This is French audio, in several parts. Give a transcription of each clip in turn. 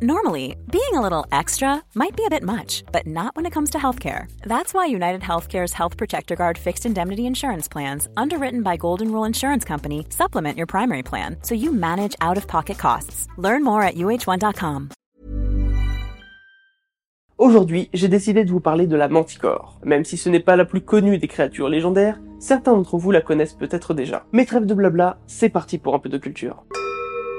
Normally, being a little extra might be a bit much, but not when it comes to healthcare. That's why United Healthcare's Health Protector Guard fixed indemnity insurance plans, underwritten by Golden Rule Insurance Company, supplement your primary plan so you manage out of pocket costs. Learn more at uh1.com. Aujourd'hui, j'ai décidé de vous parler de la manticore. Même si ce n'est pas la plus connue des créatures légendaires, certains d'entre vous la connaissent peut-être déjà. Mais trêve de blabla, c'est parti pour un peu de culture.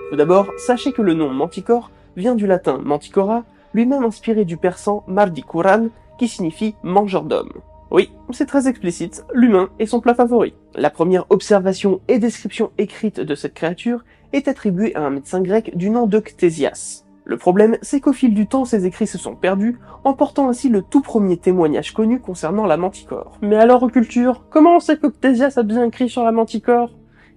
Tout d'abord, sachez que le nom manticore vient du latin manticora, lui-même inspiré du persan mardikuran, qui signifie mangeur d'hommes. Oui, c'est très explicite, l'humain est son plat favori. La première observation et description écrite de cette créature est attribuée à un médecin grec du nom de Ctésias. Le problème, c'est qu'au fil du temps, ces écrits se sont perdus, emportant ainsi le tout premier témoignage connu concernant la manticore. Mais alors, culture, comment on sait que Ctésias a bien écrit sur la manticore?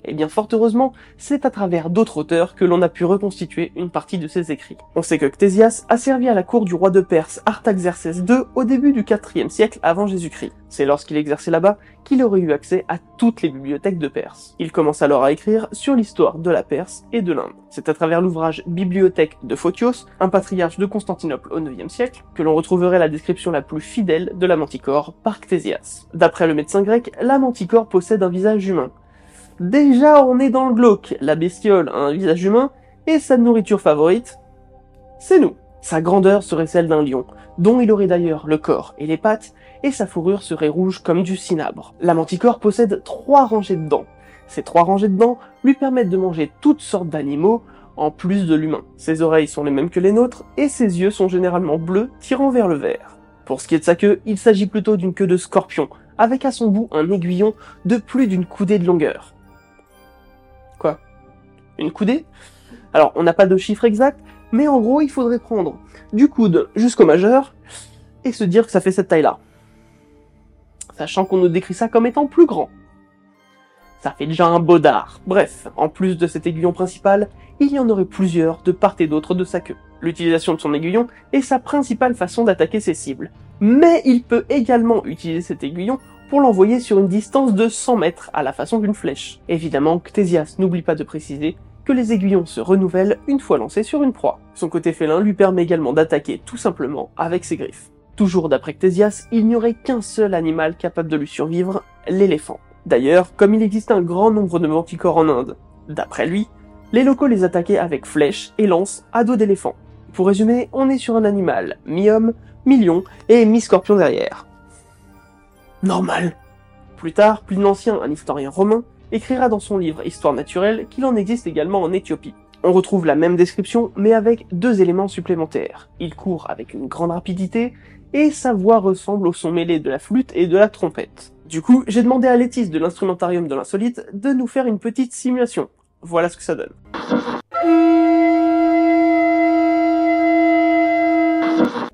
Eh bien fort heureusement, c'est à travers d'autres auteurs que l'on a pu reconstituer une partie de ses écrits. On sait que Ctésias a servi à la cour du roi de Perse Artaxerxès II au début du IVe siècle avant Jésus-Christ. C'est lorsqu'il exerçait là-bas qu'il aurait eu accès à toutes les bibliothèques de Perse. Il commence alors à écrire sur l'histoire de la Perse et de l'Inde. C'est à travers l'ouvrage Bibliothèque de Photios, un patriarche de Constantinople au IXe siècle, que l'on retrouverait la description la plus fidèle de la manticore par Ctésias. D'après le médecin grec, la manticore possède un visage humain, Déjà, on est dans le glauque. La bestiole a un visage humain, et sa nourriture favorite, c'est nous. Sa grandeur serait celle d'un lion, dont il aurait d'ailleurs le corps et les pattes, et sa fourrure serait rouge comme du cinabre. La manticore possède trois rangées de dents. Ces trois rangées de dents lui permettent de manger toutes sortes d'animaux, en plus de l'humain. Ses oreilles sont les mêmes que les nôtres, et ses yeux sont généralement bleus, tirant vers le vert. Pour ce qui est de sa queue, il s'agit plutôt d'une queue de scorpion, avec à son bout un aiguillon de plus d'une coudée de longueur une coudée. Alors, on n'a pas de chiffre exact, mais en gros, il faudrait prendre du coude jusqu'au majeur et se dire que ça fait cette taille-là. Sachant qu'on nous décrit ça comme étant plus grand. Ça fait déjà un beau dard. Bref, en plus de cet aiguillon principal, il y en aurait plusieurs de part et d'autre de sa queue. L'utilisation de son aiguillon est sa principale façon d'attaquer ses cibles. Mais il peut également utiliser cet aiguillon pour l'envoyer sur une distance de 100 mètres à la façon d'une flèche. Évidemment, Ctésias n'oublie pas de préciser que les aiguillons se renouvellent une fois lancés sur une proie. Son côté félin lui permet également d'attaquer tout simplement avec ses griffes. Toujours d'après Ctésias, il n'y aurait qu'un seul animal capable de lui survivre, l'éléphant. D'ailleurs, comme il existe un grand nombre de manticores en Inde, d'après lui, les locaux les attaquaient avec flèches et lances à dos d'éléphant. Pour résumer, on est sur un animal mi-homme, mi-lion et mi-scorpion derrière normal. Plus tard, Pline l'Ancien, un historien romain, écrira dans son livre Histoire naturelle qu'il en existe également en Éthiopie. On retrouve la même description, mais avec deux éléments supplémentaires. Il court avec une grande rapidité, et sa voix ressemble au son mêlé de la flûte et de la trompette. Du coup, j'ai demandé à Létis de l'instrumentarium de l'insolite de nous faire une petite simulation. Voilà ce que ça donne.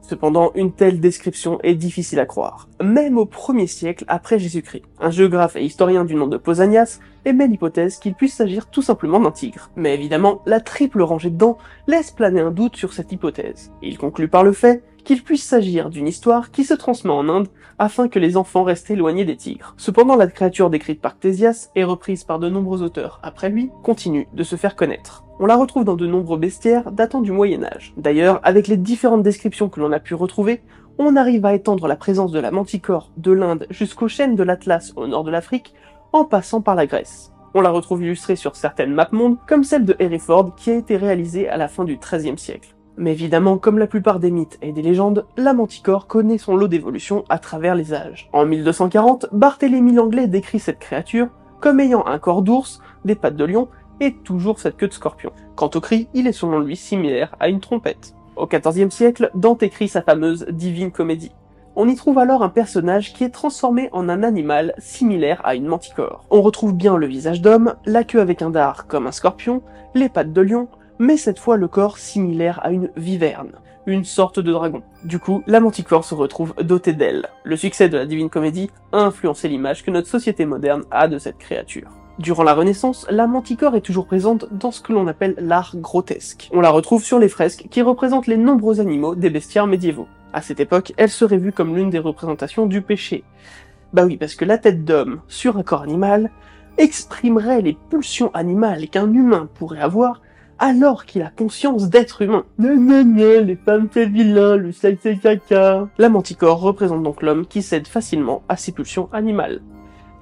Cependant, une telle description est difficile à croire, même au 1er siècle après Jésus-Christ. Un géographe et historien du nom de Pausanias émet l'hypothèse qu'il puisse s'agir tout simplement d'un tigre. Mais évidemment, la triple rangée de dents laisse planer un doute sur cette hypothèse. Il conclut par le fait qu'il puisse s'agir d'une histoire qui se transmet en Inde afin que les enfants restent éloignés des tigres. Cependant, la créature décrite par Ctésias et reprise par de nombreux auteurs après lui continue de se faire connaître. On la retrouve dans de nombreux bestiaires datant du Moyen Âge. D'ailleurs, avec les différentes descriptions que l'on a pu retrouver, on arrive à étendre la présence de la manticore de l'Inde jusqu'aux chaînes de l'Atlas au nord de l'Afrique, en passant par la Grèce. On la retrouve illustrée sur certaines maps mondes, comme celle de Hereford qui a été réalisée à la fin du XIIIe siècle. Mais évidemment, comme la plupart des mythes et des légendes, la manticore connaît son lot d'évolution à travers les âges. En 1240, Barthélemy Langlais décrit cette créature comme ayant un corps d'ours, des pattes de lion et toujours cette queue de scorpion. Quant au cri, il est selon lui similaire à une trompette. Au XIVe siècle, Dante écrit sa fameuse Divine Comédie. On y trouve alors un personnage qui est transformé en un animal similaire à une manticore. On retrouve bien le visage d'homme, la queue avec un dard comme un scorpion, les pattes de lion, mais cette fois le corps similaire à une viverne, une sorte de dragon. Du coup, la manticore se retrouve dotée d'ailes. Le succès de la Divine Comédie a influencé l'image que notre société moderne a de cette créature. Durant la Renaissance, la manticore est toujours présente dans ce que l'on appelle l'art grotesque. On la retrouve sur les fresques qui représentent les nombreux animaux des bestiaires médiévaux. À cette époque, elle serait vue comme l'une des représentations du péché. Bah oui, parce que la tête d'homme sur un corps animal exprimerait les pulsions animales qu'un humain pourrait avoir alors qu'il a conscience d'être humain. Non, les femmes c'est vilain, le sexe c'est caca. La manticore représente donc l'homme qui cède facilement à ses pulsions animales.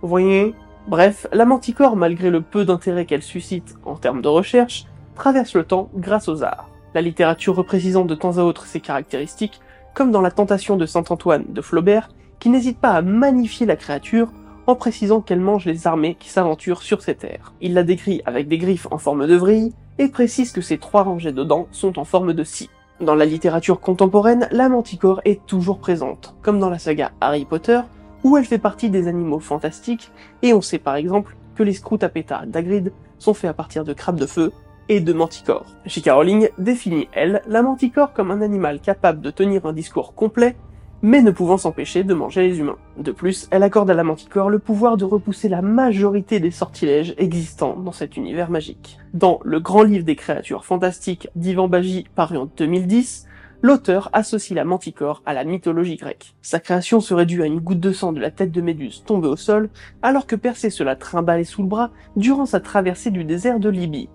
Vous voyez? Bref, la manticore, malgré le peu d'intérêt qu'elle suscite en termes de recherche, traverse le temps grâce aux arts. La littérature reprécisant de temps à autre ses caractéristiques, comme dans La Tentation de Saint-Antoine de Flaubert, qui n'hésite pas à magnifier la créature en précisant qu'elle mange les armées qui s'aventurent sur ses terres. Il la décrit avec des griffes en forme de vrille et précise que ses trois rangées de dents sont en forme de scie. Dans la littérature contemporaine, la manticore est toujours présente, comme dans la saga Harry Potter, où elle fait partie des animaux fantastiques, et on sait par exemple que les scrutapeta d'Agrid sont faits à partir de crabes de feu et de manticores. J.K. Rowling définit, elle, la manticore comme un animal capable de tenir un discours complet, mais ne pouvant s'empêcher de manger les humains. De plus, elle accorde à la manticore le pouvoir de repousser la majorité des sortilèges existants dans cet univers magique. Dans Le Grand Livre des créatures fantastiques d'Ivan Bagy paru en 2010, l'auteur associe la manticore à la mythologie grecque. Sa création serait due à une goutte de sang de la tête de Méduse tombée au sol, alors que Persée se la trimballait sous le bras durant sa traversée du désert de Libye.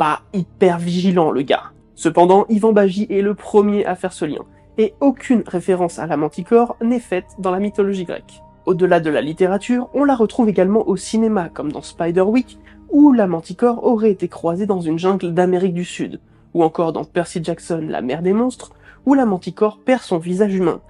Pas hyper vigilant le gars. Cependant, Ivan Bagy est le premier à faire ce lien, et aucune référence à la manticore n'est faite dans la mythologie grecque. Au-delà de la littérature, on la retrouve également au cinéma, comme dans Spider-Week, où la manticore aurait été croisée dans une jungle d'Amérique du Sud, ou encore dans Percy Jackson, La mer des monstres, où la manticore perd son visage humain.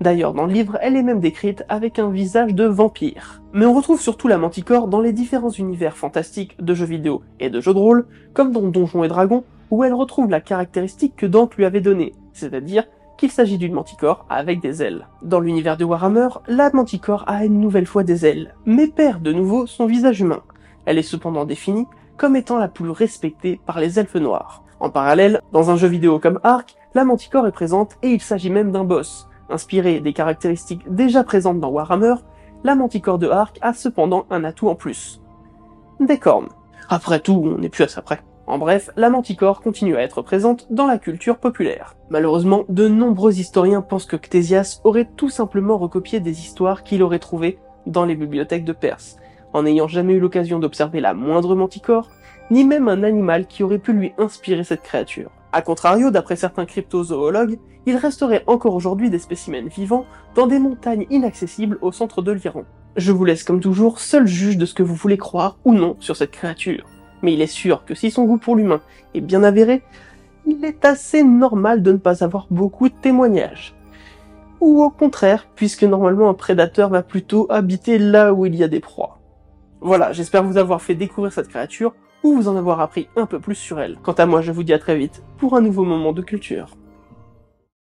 D'ailleurs, dans le livre, elle est même décrite avec un visage de vampire. Mais on retrouve surtout la manticore dans les différents univers fantastiques de jeux vidéo et de jeux de rôle, comme dans Donjons et Dragons, où elle retrouve la caractéristique que Dante lui avait donnée, c'est-à-dire qu'il s'agit d'une manticore avec des ailes. Dans l'univers de Warhammer, la manticore a une nouvelle fois des ailes, mais perd de nouveau son visage humain. Elle est cependant définie comme étant la plus respectée par les elfes noirs. En parallèle, dans un jeu vidéo comme Ark, la manticore est présente et il s'agit même d'un boss. Inspiré des caractéristiques déjà présentes dans Warhammer, la manticore de Ark a cependant un atout en plus. Des cornes. Après tout, on n'est plus à ça près. En bref, la manticore continue à être présente dans la culture populaire. Malheureusement, de nombreux historiens pensent que Ctésias aurait tout simplement recopié des histoires qu'il aurait trouvées dans les bibliothèques de Perse, en n'ayant jamais eu l'occasion d'observer la moindre manticore, ni même un animal qui aurait pu lui inspirer cette créature. A contrario, d'après certains cryptozoologues, il resterait encore aujourd'hui des spécimens vivants dans des montagnes inaccessibles au centre de l'Iran. Je vous laisse comme toujours seul juge de ce que vous voulez croire ou non sur cette créature mais il est sûr que si son goût pour l'humain est bien avéré, il est assez normal de ne pas avoir beaucoup de témoignages. Ou au contraire, puisque normalement un prédateur va plutôt habiter là où il y a des proies. Voilà, j'espère vous avoir fait découvrir cette créature, ou vous en avoir appris un peu plus sur elle. Quant à moi, je vous dis à très vite pour un nouveau moment de culture.